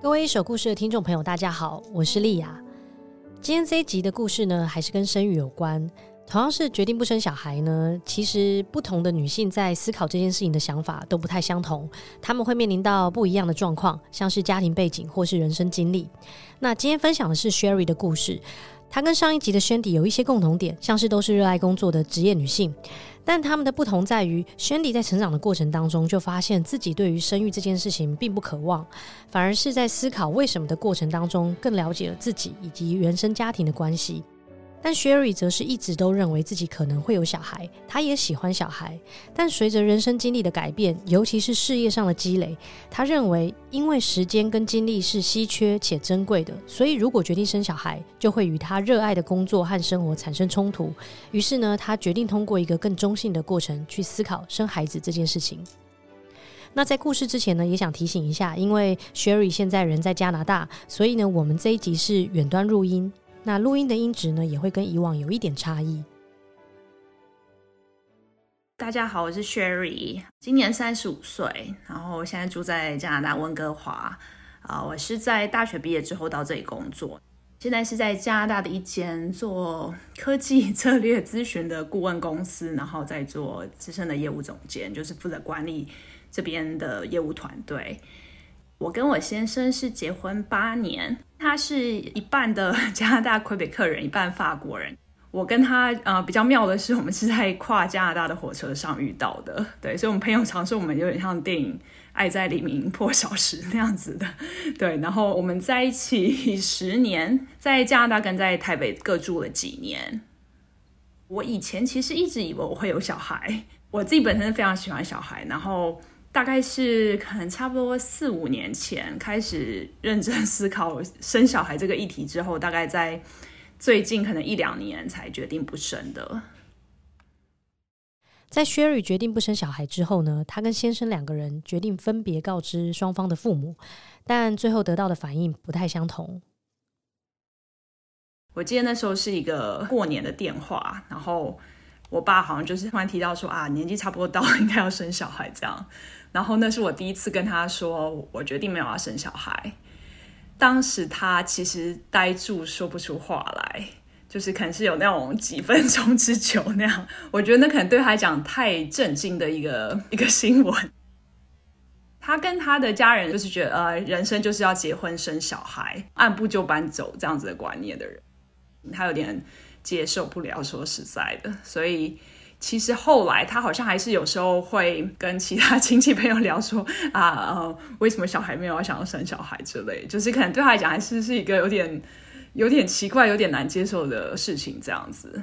各位一手故事的听众朋友，大家好，我是丽雅。今天这一集的故事呢，还是跟生育有关。同样是决定不生小孩呢，其实不同的女性在思考这件事情的想法都不太相同，她们会面临到不一样的状况，像是家庭背景或是人生经历。那今天分享的是 Sherry 的故事。她跟上一集的 Shandy 有一些共同点，像是都是热爱工作的职业女性，但他们的不同在于，Shandy 在成长的过程当中就发现自己对于生育这件事情并不渴望，反而是在思考为什么的过程当中更了解了自己以及原生家庭的关系。但 Sherry 则是一直都认为自己可能会有小孩，她也喜欢小孩。但随着人生经历的改变，尤其是事业上的积累，她认为因为时间跟精力是稀缺且珍贵的，所以如果决定生小孩，就会与她热爱的工作和生活产生冲突。于是呢，她决定通过一个更中性的过程去思考生孩子这件事情。那在故事之前呢，也想提醒一下，因为 Sherry 现在人在加拿大，所以呢，我们这一集是远端录音。那录音的音质呢，也会跟以往有一点差异。大家好，我是 Sherry，今年三十五岁，然后现在住在加拿大温哥华。啊，我是在大学毕业之后到这里工作，现在是在加拿大的一间做科技策略咨询的顾问公司，然后在做资深的业务总监，就是负责管理这边的业务团队。我跟我先生是结婚八年，他是一半的 加拿大魁北克人，一半法国人。我跟他呃比较妙的是，我们是在跨加拿大的火车上遇到的，对，所以我们朋友常说我们有点像电影《爱在黎明破晓时》那样子的，对。然后我们在一起十年，在加拿大跟在台北各住了几年。我以前其实一直以为我会有小孩，我自己本身非常喜欢小孩，然后。大概是可能差不多四五年前开始认真思考生小孩这个议题之后，大概在最近可能一两年才决定不生的。在 Sherry 决定不生小孩之后呢，她跟先生两个人决定分别告知双方的父母，但最后得到的反应不太相同。我记得那时候是一个过年的电话，然后我爸好像就是突然提到说啊，年纪差不多到了，应该要生小孩这样。然后那是我第一次跟他说，我决定没有要生小孩。当时他其实呆住，说不出话来，就是可能是有那种几分钟之久那样。我觉得那可能对他来讲太震惊的一个一个新闻。他跟他的家人就是觉得，呃，人生就是要结婚生小孩，按部就班走这样子的观念的人，他有点接受不了。说实在的，所以。其实后来他好像还是有时候会跟其他亲戚朋友聊说啊，为什么小孩没有想要生小孩之类，就是可能对他来讲还是是一个有点有点奇怪、有点难接受的事情这样子。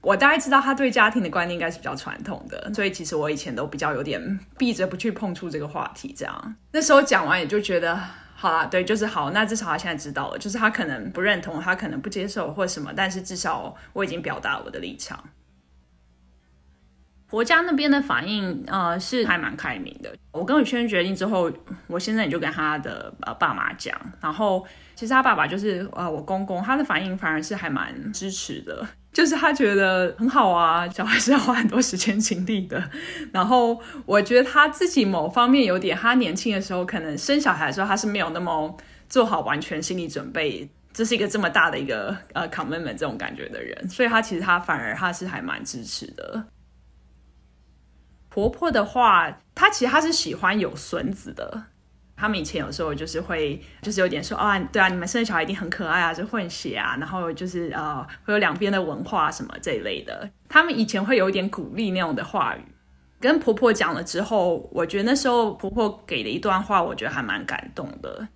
我大概知道他对家庭的观念应该是比较传统的，所以其实我以前都比较有点避着不去碰触这个话题。这样那时候讲完也就觉得好啦，对，就是好，那至少他现在知道了，就是他可能不认同，他可能不接受或什么，但是至少我已经表达我的立场。婆家那边的反应，呃，是还蛮开明的。我跟我先生决定之后，我现在也就跟他的呃爸妈讲。然后，其实他爸爸就是呃我公公，他的反应反而是还蛮支持的，就是他觉得很好啊，小孩是要花很多时间精力的。然后，我觉得他自己某方面有点，他年轻的时候可能生小孩的时候，他是没有那么做好完全心理准备，这是一个这么大的一个呃 commitment 这种感觉的人，所以他其实他反而他是还蛮支持的。婆婆的话，她其实她是喜欢有孙子的。他们以前有时候就是会，就是有点说啊，对啊，你们生的小孩一定很可爱啊，就混血啊，然后就是呃，会有两边的文化什么这一类的。他们以前会有一点鼓励那种的话语。跟婆婆讲了之后，我觉得那时候婆婆给了一段话，我觉得还蛮感动的。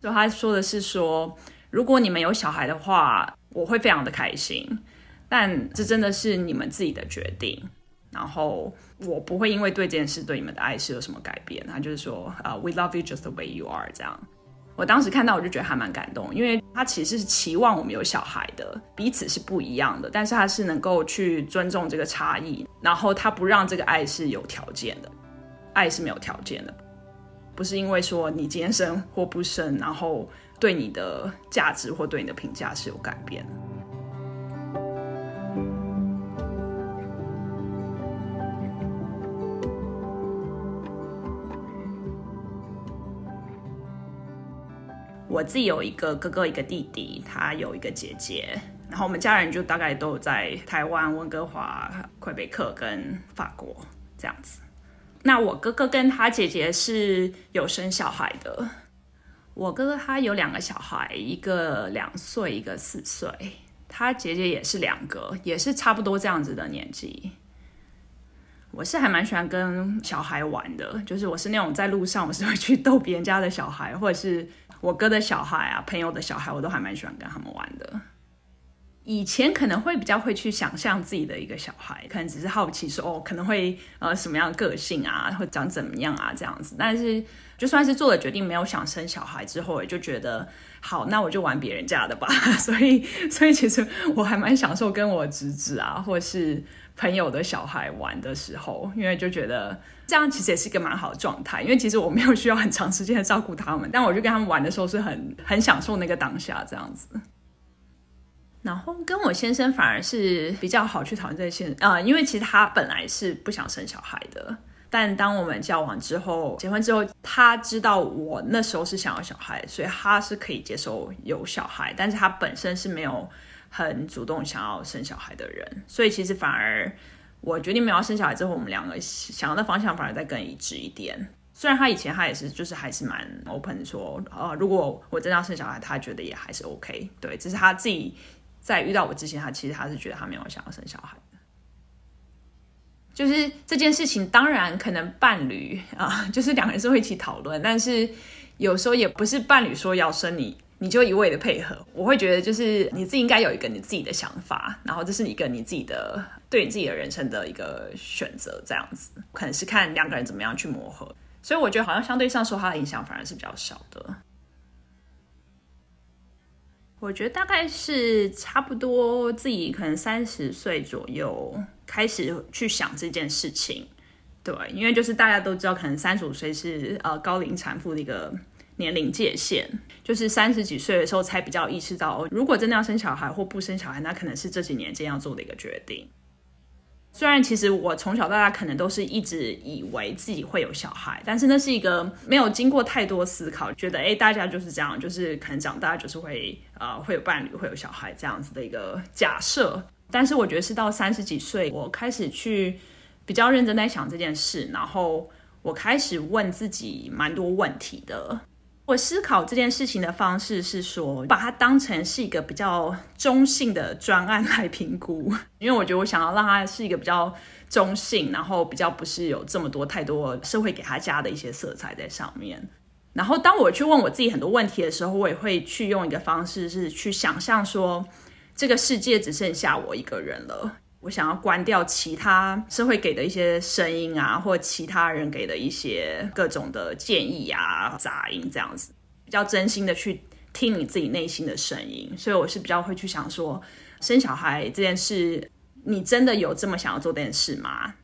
就她说的是说，如果你们有小孩的话，我会非常的开心，但这真的是你们自己的决定。然后我不会因为对这件事对你们的爱是有什么改变，他就是说，呃，We love you just the way you are 这样。我当时看到我就觉得还蛮感动，因为他其实是期望我们有小孩的，彼此是不一样的，但是他是能够去尊重这个差异，然后他不让这个爱是有条件的，爱是没有条件的，不是因为说你今天生或不生，然后对你的价值或对你的评价是有改变的。我自己有一个哥哥，一个弟弟，他有一个姐姐，然后我们家人就大概都在台湾、温哥华、魁北克跟法国这样子。那我哥哥跟他姐姐是有生小孩的。我哥哥他有两个小孩，一个两岁，一个四岁。他姐姐也是两个，也是差不多这样子的年纪。我是还蛮喜欢跟小孩玩的，就是我是那种在路上我是会去逗别人家的小孩，或者是我哥的小孩啊，朋友的小孩，我都还蛮喜欢跟他们玩的。以前可能会比较会去想象自己的一个小孩，可能只是好奇说哦，可能会呃什么样的个性啊，会长怎么样啊这样子。但是就算是做了决定没有想生小孩之后，也就觉得好，那我就玩别人家的吧。所以所以其实我还蛮享受跟我侄子啊，或是。朋友的小孩玩的时候，因为就觉得这样其实也是一个蛮好的状态。因为其实我没有需要很长时间的照顾他们，但我就跟他们玩的时候是很很享受那个当下这样子。然后跟我先生反而是比较好去讨论这些啊、因为其实他本来是不想生小孩的，但当我们交往之后，结婚之后，他知道我那时候是想要小孩，所以他是可以接受有小孩，但是他本身是没有。很主动想要生小孩的人，所以其实反而我决定没有要生小孩之后，我们两个想要的方向反而再更一致一点。虽然他以前他也是就是还是蛮 open 说，呃，如果我真的要生小孩，他觉得也还是 OK。对，只是他自己在遇到我之前，他其实他是觉得他没有想要生小孩。就是这件事情，当然可能伴侣啊，就是两个人是会一起讨论，但是有时候也不是伴侣说要生你。你就一味的配合，我会觉得就是你自己应该有一个你自己的想法，然后这是你跟你自己的对你自己的人生的一个选择，这样子可能是看两个人怎么样去磨合，所以我觉得好像相对上受他的影响反而是比较小的。我觉得大概是差不多自己可能三十岁左右开始去想这件事情，对，因为就是大家都知道，可能三十五岁是呃高龄产妇的一个。年龄界限就是三十几岁的时候才比较意识到，哦，如果真的要生小孩或不生小孩，那可能是这几年间要做的一个决定。虽然其实我从小到大可能都是一直以为自己会有小孩，但是那是一个没有经过太多思考，觉得诶，大家就是这样，就是可能长大就是会呃会有伴侣，会有小孩这样子的一个假设。但是我觉得是到三十几岁，我开始去比较认真在想这件事，然后我开始问自己蛮多问题的。我思考这件事情的方式是说，把它当成是一个比较中性的专案来评估，因为我觉得我想要让它是一个比较中性，然后比较不是有这么多太多社会给他加的一些色彩在上面。然后当我去问我自己很多问题的时候，我也会去用一个方式是去想象说，这个世界只剩下我一个人了。我想要关掉其他社会给的一些声音啊，或其他人给的一些各种的建议啊、杂音这样子，比较真心的去听你自己内心的声音。所以我是比较会去想说，生小孩这件事，你真的有这么想要做这件事吗？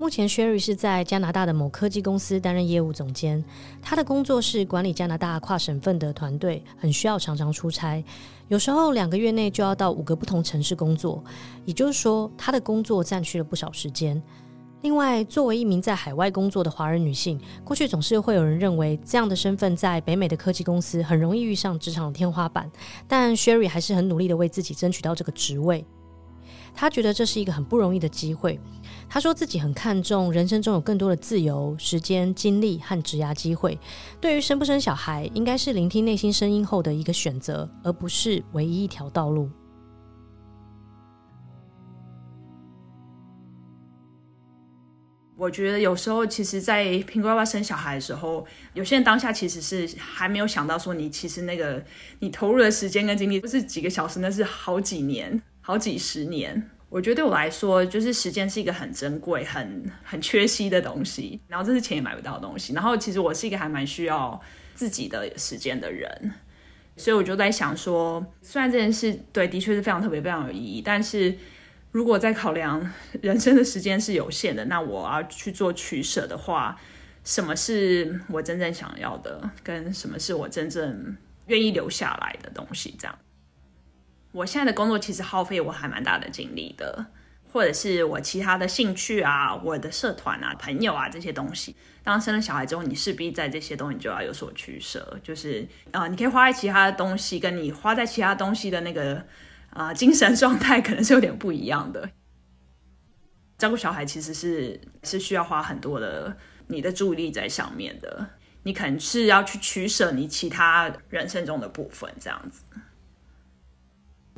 目前，Sherry 是在加拿大的某科技公司担任业务总监。他的工作是管理加拿大跨省份的团队，很需要常常出差，有时候两个月内就要到五个不同城市工作。也就是说，他的工作占据了不少时间。另外，作为一名在海外工作的华人女性，过去总是会有人认为这样的身份在北美的科技公司很容易遇上职场天花板。但 Sherry 还是很努力的为自己争取到这个职位。他觉得这是一个很不容易的机会。他说自己很看重人生中有更多的自由、时间、精力和职涯机会。对于生不生小孩，应该是聆听内心声音后的一个选择，而不是唯一一条道路。我觉得有时候，其实，在评估要不要生小孩的时候，有些人当下其实是还没有想到说，你其实那个你投入的时间跟精力不是几个小时，那是好几年、好几十年。我觉得对我来说，就是时间是一个很珍贵、很很缺席的东西，然后这是钱也买不到的东西。然后其实我是一个还蛮需要自己的时间的人，所以我就在想说，虽然这件事对的确是非常特别、非常有意义，但是如果在考量人生的时间是有限的，那我要去做取舍的话，什么是我真正想要的，跟什么是我真正愿意留下来的东西，这样。我现在的工作其实耗费我还蛮大的精力的，或者是我其他的兴趣啊，我的社团啊，朋友啊这些东西。当生了小孩之后，你势必在这些东西就要有所取舍，就是啊、你可以花在其他的东西，跟你花在其他东西的那个啊、精神状态可能是有点不一样的。照顾小孩其实是是需要花很多的你的注意力在上面的，你可能是要去取舍你其他人生中的部分，这样子。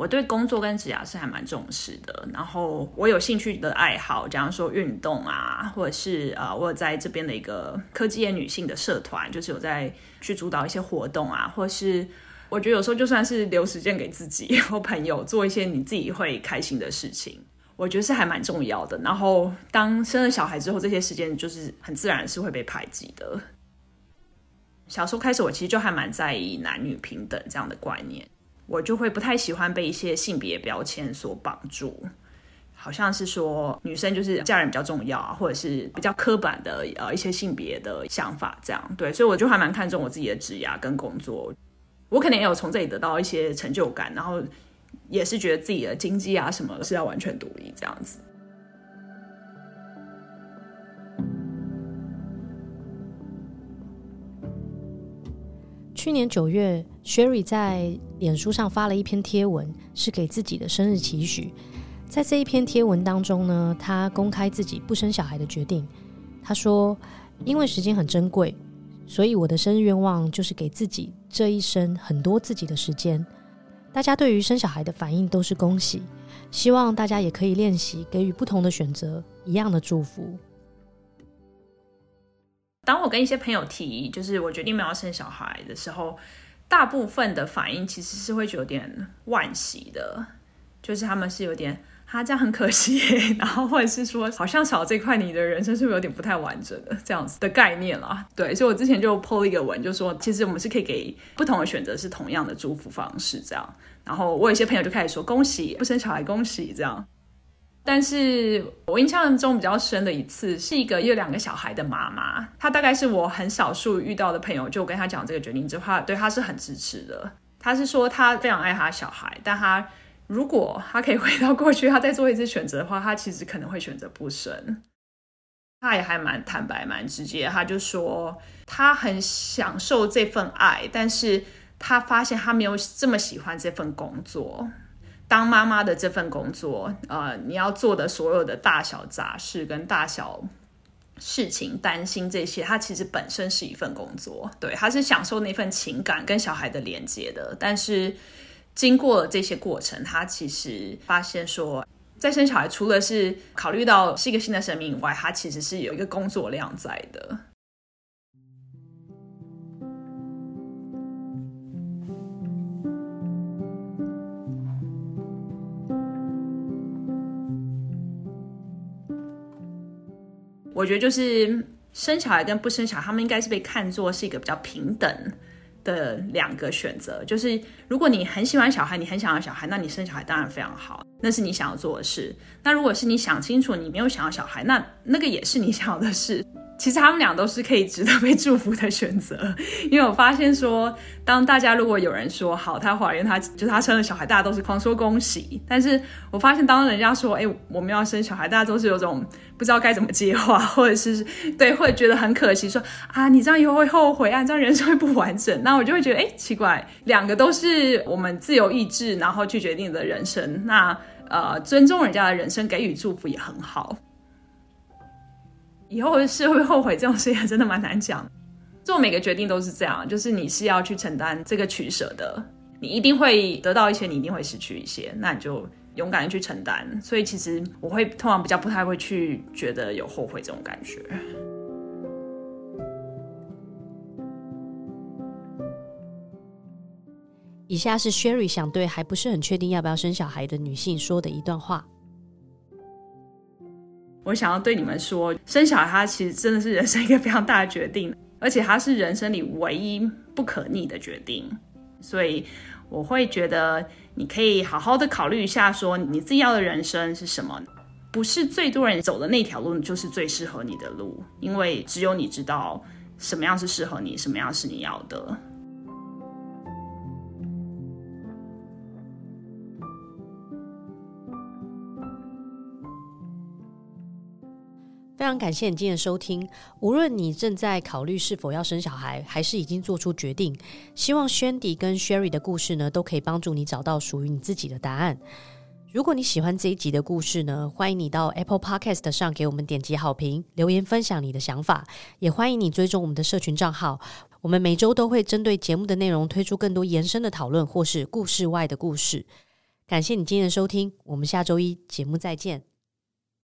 我对工作跟职涯是还蛮重视的，然后我有兴趣的爱好，假如说运动啊，或者是呃，我有在这边的一个科技业女性的社团，就是有在去主导一些活动啊，或是我觉得有时候就算是留时间给自己或朋友做一些你自己会开心的事情，我觉得是还蛮重要的。然后当生了小孩之后，这些时间就是很自然是会被排挤的。小时候开始，我其实就还蛮在意男女平等这样的观念。我就会不太喜欢被一些性别标签所绑住，好像是说女生就是嫁人比较重要啊，或者是比较刻板的呃一些性别的想法这样。对，所以我就还蛮看重我自己的职业跟工作，我可能也有从这里得到一些成就感，然后也是觉得自己的经济啊什么是要完全独立这样子。去年九月，Sherry 在脸书上发了一篇贴文，是给自己的生日期许。在这一篇贴文当中呢，她公开自己不生小孩的决定。她说：“因为时间很珍贵，所以我的生日愿望就是给自己这一生很多自己的时间。大家对于生小孩的反应都是恭喜，希望大家也可以练习给予不同的选择一样的祝福。”当我跟一些朋友提，就是我决定没有要生小孩的时候，大部分的反应其实是会有点惋惜的，就是他们是有点啊，这样很可惜，然后或者是说好像少这块，你的人生是不是有点不太完整的这样子的概念啦。对，所以我之前就 po 了一个文，就说其实我们是可以给不同的选择，是同样的祝福方式这样。然后我有些朋友就开始说恭喜不生小孩，恭喜这样。但是我印象中比较深的一次，是一个有两个小孩的妈妈，她大概是我很少数遇到的朋友，就跟她讲这个决定之后，对她是很支持的。她是说她非常爱她小孩，但她如果她可以回到过去，她再做一次选择的话，她其实可能会选择不生。她也还蛮坦白、蛮直接，她就说她很享受这份爱，但是她发现她没有这么喜欢这份工作。当妈妈的这份工作，呃，你要做的所有的大小杂事跟大小事情，担心这些，它其实本身是一份工作，对，他是享受那份情感跟小孩的连接的。但是经过了这些过程，他其实发现说，在生小孩除了是考虑到是一个新的生命以外，他其实是有一个工作量在的。我觉得就是生小孩跟不生小孩，他们应该是被看作是一个比较平等的两个选择。就是如果你很喜欢小孩，你很想要小孩，那你生小孩当然非常好，那是你想要做的事。那如果是你想清楚你没有想要小孩，那那个也是你想要的事。其实他们俩都是可以值得被祝福的选择，因为我发现说，当大家如果有人说好，她怀孕，她就他生了小孩，大家都是狂说恭喜。但是我发现当人家说，哎，我们要生小孩，大家都是有种不知道该怎么接话，或者是对，会觉得很可惜，说啊，你这样以后会后悔啊，这样人生会不完整。那我就会觉得，哎，奇怪，两个都是我们自由意志，然后去决定的人生。那呃，尊重人家的人生，给予祝福也很好。以后是会后悔这种事情，真的蛮难讲。做每个决定都是这样，就是你是要去承担这个取舍的，你一定会得到一些，你一定会失去一些，那你就勇敢的去承担。所以其实我会通常比较不太会去觉得有后悔这种感觉。以下是 Sherry 想对还不是很确定要不要生小孩的女性说的一段话。我想要对你们说，生小孩其实真的是人生一个非常大的决定，而且它是人生里唯一不可逆的决定。所以我会觉得你可以好好的考虑一下，说你自己要的人生是什么？不是最多人走的那条路就是最适合你的路，因为只有你知道什么样是适合你，什么样是你要的。非常感谢你今天的收听。无论你正在考虑是否要生小孩，还是已经做出决定，希望 Shandy 跟 Sherry 的故事呢，都可以帮助你找到属于你自己的答案。如果你喜欢这一集的故事呢，欢迎你到 Apple Podcast 上给我们点击好评，留言分享你的想法。也欢迎你追踪我们的社群账号，我们每周都会针对节目的内容推出更多延伸的讨论，或是故事外的故事。感谢你今天的收听，我们下周一节目再见。